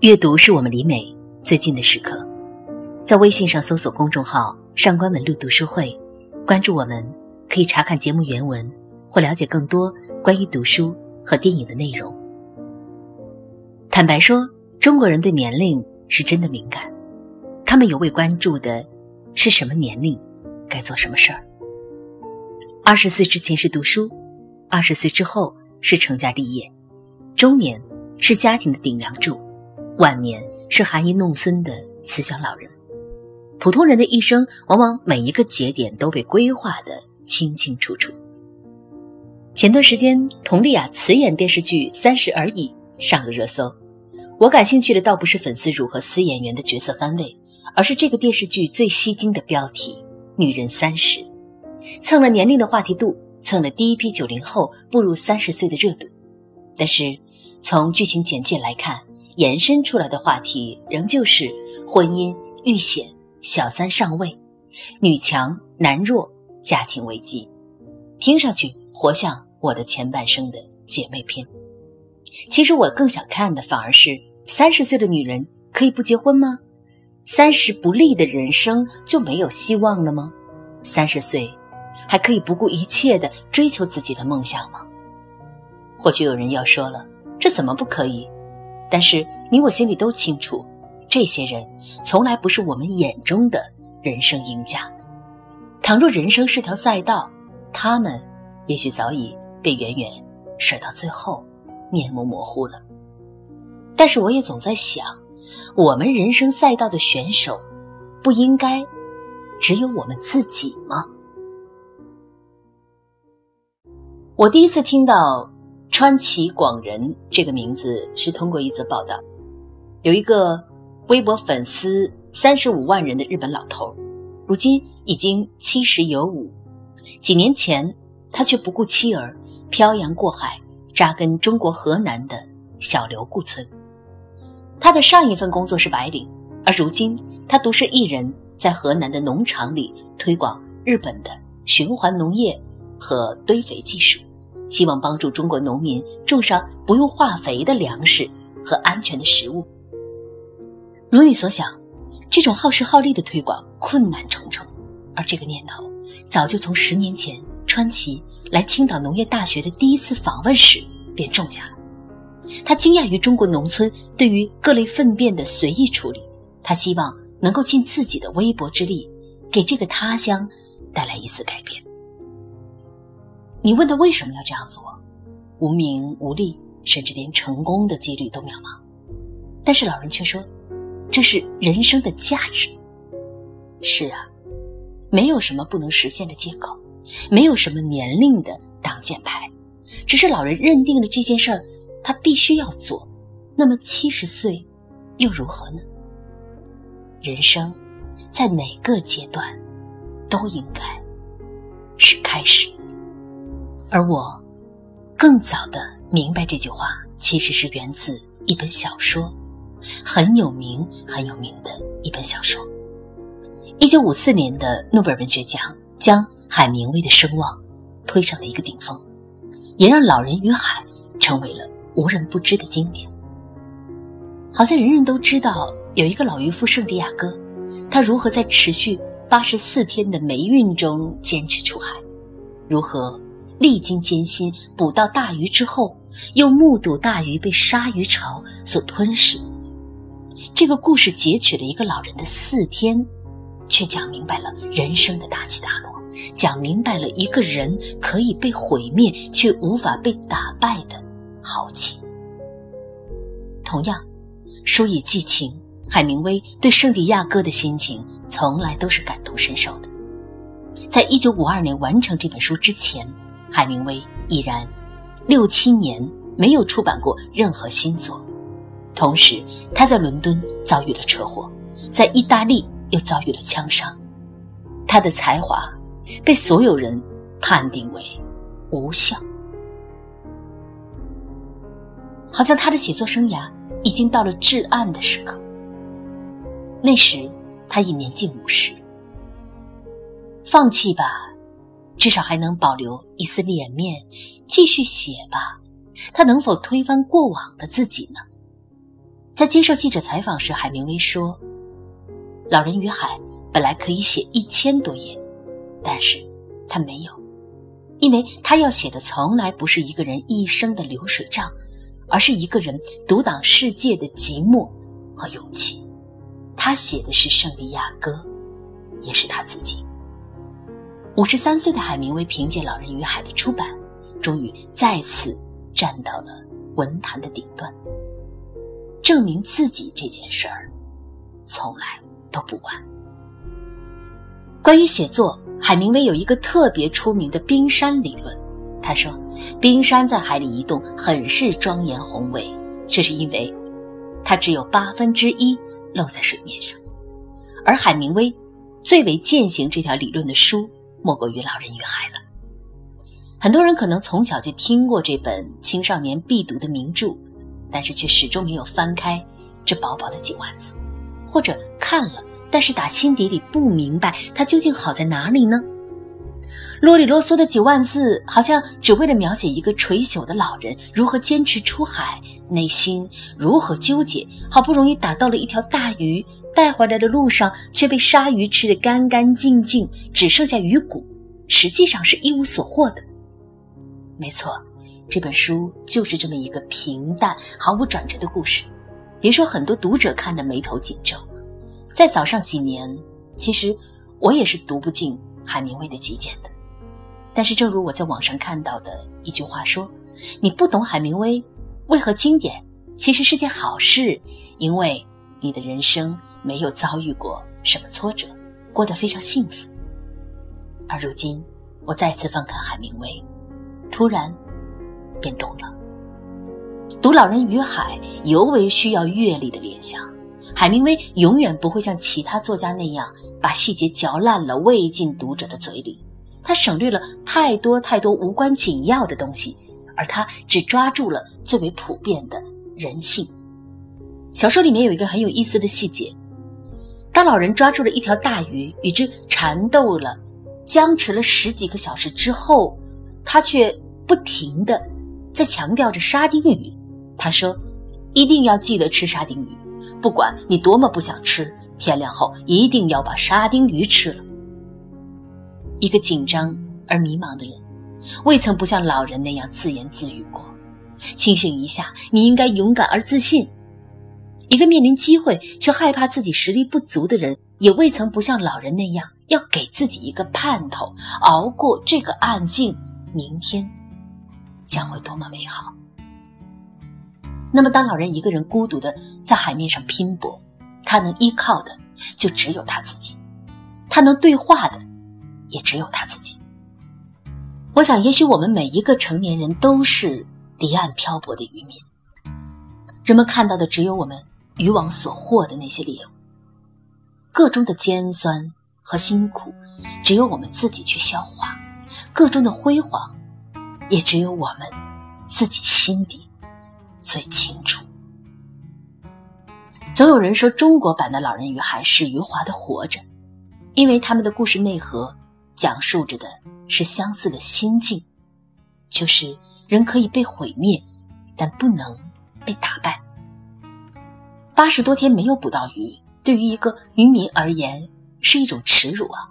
阅读是我们离美最近的时刻，在微信上搜索公众号“上官文露读书会”，关注我们，可以查看节目原文或了解更多关于读书和电影的内容。坦白说，中国人对年龄是真的敏感，他们尤为关注的是什么年龄该做什么事儿。二十岁之前是读书，二十岁之后是成家立业，中年是家庭的顶梁柱。晚年是含饴弄孙的慈祥老人，普通人的一生往往每一个节点都被规划的清清楚楚。前段时间，佟丽娅辞演电视剧《三十而已》上了热搜。我感兴趣的倒不是粉丝如何撕演员的角色番位，而是这个电视剧最吸睛的标题“女人三十”，蹭了年龄的话题度，蹭了第一批九零后步入三十岁的热度。但是从剧情简介来看，延伸出来的话题仍旧是婚姻遇险、小三上位、女强男弱、家庭危机，听上去活像我的前半生的姐妹篇。其实我更想看的反而是三十岁的女人可以不结婚吗？三十不立的人生就没有希望了吗？三十岁还可以不顾一切的追求自己的梦想吗？或许有人要说了，这怎么不可以？但是你我心里都清楚，这些人从来不是我们眼中的人生赢家。倘若人生是条赛道，他们也许早已被远远甩到最后，面目模糊了。但是我也总在想，我们人生赛道的选手，不应该只有我们自己吗？我第一次听到。川崎广人这个名字是通过一则报道，有一个微博粉丝三十五万人的日本老头，如今已经七十有五。几年前，他却不顾妻儿，漂洋过海，扎根中国河南的小刘固村。他的上一份工作是白领，而如今他独身一人，在河南的农场里推广日本的循环农业和堆肥技术。希望帮助中国农民种上不用化肥的粮食和安全的食物。如你所想，这种耗时耗力的推广困难重重，而这个念头早就从十年前川崎来青岛农业大学的第一次访问时便种下了。他惊讶于中国农村对于各类粪便的随意处理，他希望能够尽自己的微薄之力，给这个他乡带来一丝改变。你问他为什么要这样做？无名无利，甚至连成功的几率都渺茫。但是老人却说，这是人生的价值。是啊，没有什么不能实现的借口，没有什么年龄的挡箭牌，只是老人认定了这件事儿，他必须要做。那么七十岁又如何呢？人生在哪个阶段都应该是开始。而我更早的明白这句话，其实是源自一本小说，很有名很有名的一本小说。一九五四年的诺贝尔文学奖将海明威的声望推上了一个顶峰，也让《老人与海》成为了无人不知的经典。好像人人都知道有一个老渔夫圣地亚哥，他如何在持续八十四天的霉运中坚持出海，如何。历经艰辛捕到大鱼之后，又目睹大鱼被鲨鱼潮所吞噬。这个故事截取了一个老人的四天，却讲明白了人生的大起大落，讲明白了一个人可以被毁灭却无法被打败的豪气。同样，书以寄情，海明威对圣地亚哥的心情从来都是感同身受的。在一九五二年完成这本书之前。海明威已然六七年没有出版过任何新作，同时他在伦敦遭遇了车祸，在意大利又遭遇了枪伤，他的才华被所有人判定为无效，好像他的写作生涯已经到了至暗的时刻。那时他已年近五十，放弃吧。至少还能保留一丝脸面，继续写吧。他能否推翻过往的自己呢？在接受记者采访时，海明威说：“《老人与海》本来可以写一千多页，但是他没有，因为他要写的从来不是一个人一生的流水账，而是一个人独挡世界的寂寞和勇气。他写的是圣地亚哥，也是他自己。”五十三岁的海明威凭借《老人与海》的出版，终于再次站到了文坛的顶端。证明自己这件事儿，从来都不晚。关于写作，海明威有一个特别出名的冰山理论。他说，冰山在海里移动很是庄严宏伟，这是因为它只有八分之一露在水面上。而海明威最为践行这条理论的书，莫过于《老人与海》了。很多人可能从小就听过这本青少年必读的名著。但是却始终没有翻开这薄薄的几万字，或者看了，但是打心底里不明白它究竟好在哪里呢？啰里啰嗦的几万字，好像只为了描写一个垂朽的老人如何坚持出海，内心如何纠结，好不容易打到了一条大鱼，带回来的路上却被鲨鱼吃得干干净净，只剩下鱼骨，实际上是一无所获的。没错。这本书就是这么一个平淡、毫无转折的故事，别说很多读者看得眉头紧皱。在早上几年，其实我也是读不进海明威的极简的。但是，正如我在网上看到的一句话说：“你不懂海明威，为何经典？其实是件好事，因为你的人生没有遭遇过什么挫折，过得非常幸福。”而如今，我再次翻看海明威，突然。便懂了。读《老人与海》尤为需要阅历的联想。海明威永远不会像其他作家那样把细节嚼烂了喂进读者的嘴里，他省略了太多太多无关紧要的东西，而他只抓住了最为普遍的人性。小说里面有一个很有意思的细节：当老人抓住了一条大鱼，与之缠斗了、僵持了十几个小时之后，他却不停的。在强调着沙丁鱼，他说：“一定要记得吃沙丁鱼，不管你多么不想吃，天亮后一定要把沙丁鱼吃了。”一个紧张而迷茫的人，未曾不像老人那样自言自语过。清醒一下，你应该勇敢而自信。一个面临机会却害怕自己实力不足的人，也未曾不像老人那样要给自己一个盼头，熬过这个暗境，明天。将会多么美好！那么，当老人一个人孤独的在海面上拼搏，他能依靠的就只有他自己，他能对话的也只有他自己。我想，也许我们每一个成年人都是离岸漂泊的渔民，人们看到的只有我们渔网所获的那些猎物，个中的尖酸和辛苦，只有我们自己去消化；个中的辉煌。也只有我们自己心底最清楚。总有人说，中国版的《老人与海》是余华的《活着》，因为他们的故事内核讲述着的是相似的心境，就是人可以被毁灭，但不能被打败。八十多天没有捕到鱼，对于一个渔民而言是一种耻辱啊！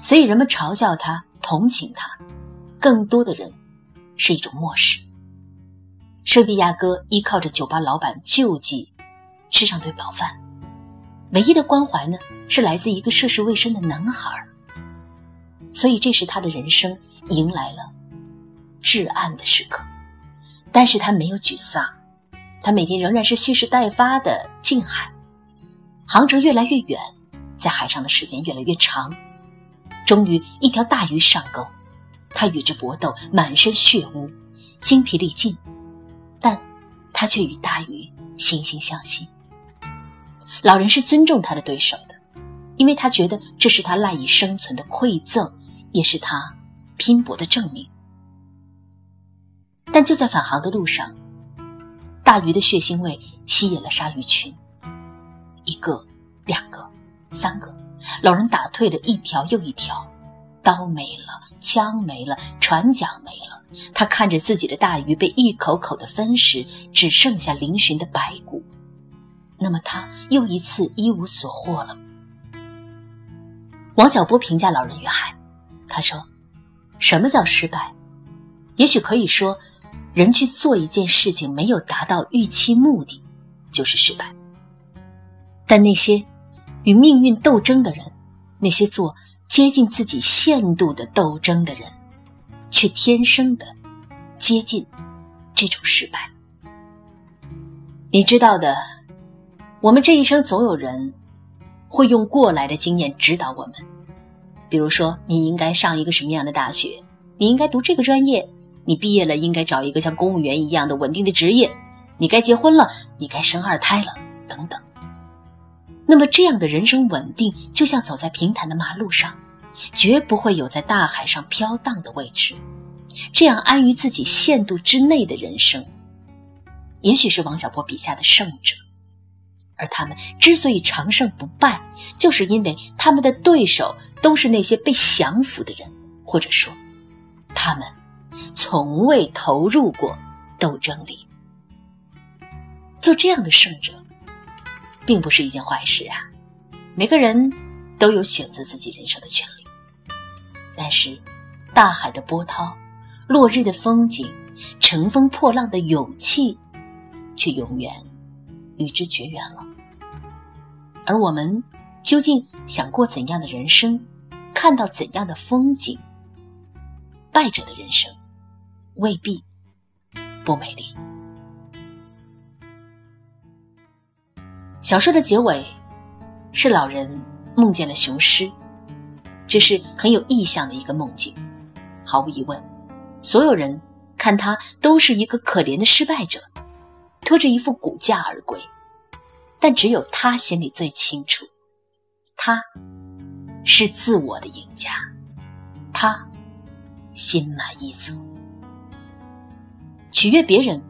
所以人们嘲笑他，同情他，更多的人。是一种漠视。圣地亚哥依靠着酒吧老板救济，吃上顿饱饭，唯一的关怀呢，是来自一个涉世未深的男孩。所以这时他的人生迎来了至暗的时刻，但是他没有沮丧，他每天仍然是蓄势待发的近海，航程越来越远，在海上的时间越来越长，终于一条大鱼上钩。他与之搏斗，满身血污，精疲力尽，他却与大鱼惺惺相惜。老人是尊重他的对手的，因为他觉得这是他赖以生存的馈赠，也是他拼搏的证明。但就在返航的路上，大鱼的血腥味吸引了鲨鱼群，一个、两个、三个，老人打退了一条又一条。刀没了，枪没了，船桨没了。他看着自己的大鱼被一口口的分食，只剩下嶙峋的白骨。那么他又一次一无所获了。王小波评价《老人与海》，他说：“什么叫失败？也许可以说，人去做一件事情没有达到预期目的，就是失败。但那些与命运斗争的人，那些做接近自己限度的斗争的人，却天生的接近这种失败。你知道的，我们这一生总有人。”会用过来的经验指导我们，比如说，你应该上一个什么样的大学，你应该读这个专业，你毕业了应该找一个像公务员一样的稳定的职业，你该结婚了，你该生二胎了，等等。那么，这样的人生稳定，就像走在平坦的马路上，绝不会有在大海上飘荡的位置。这样安于自己限度之内的人生，也许是王小波笔下的胜者。而他们之所以长胜不败，就是因为他们的对手都是那些被降服的人，或者说，他们从未投入过斗争里。做这样的胜者，并不是一件坏事啊！每个人都有选择自己人生的权利。但是，大海的波涛、落日的风景、乘风破浪的勇气，却永远与之绝缘了。而我们究竟想过怎样的人生，看到怎样的风景？败者的人生未必不美丽。小说的结尾是老人梦见了雄狮，这是很有意象的一个梦境。毫无疑问，所有人看他都是一个可怜的失败者，拖着一副骨架而归。但只有他心里最清楚，他是自我的赢家，他心满意足。取悦别人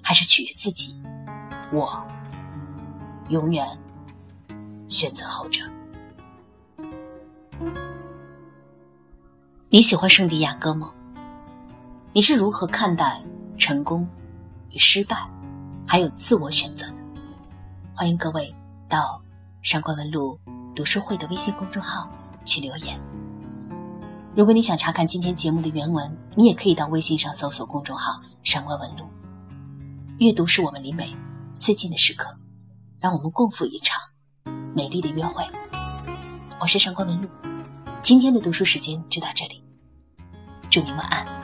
还是取悦自己？我永远选择后者。你喜欢圣地亚哥吗？你是如何看待成功与失败，还有自我选择的？欢迎各位到上官文录读书会的微信公众号去留言。如果你想查看今天节目的原文，你也可以到微信上搜索公众号“上官文录”。阅读是我们离美最近的时刻，让我们共赴一场美丽的约会。我是上官文露，今天的读书时间就到这里，祝您晚安。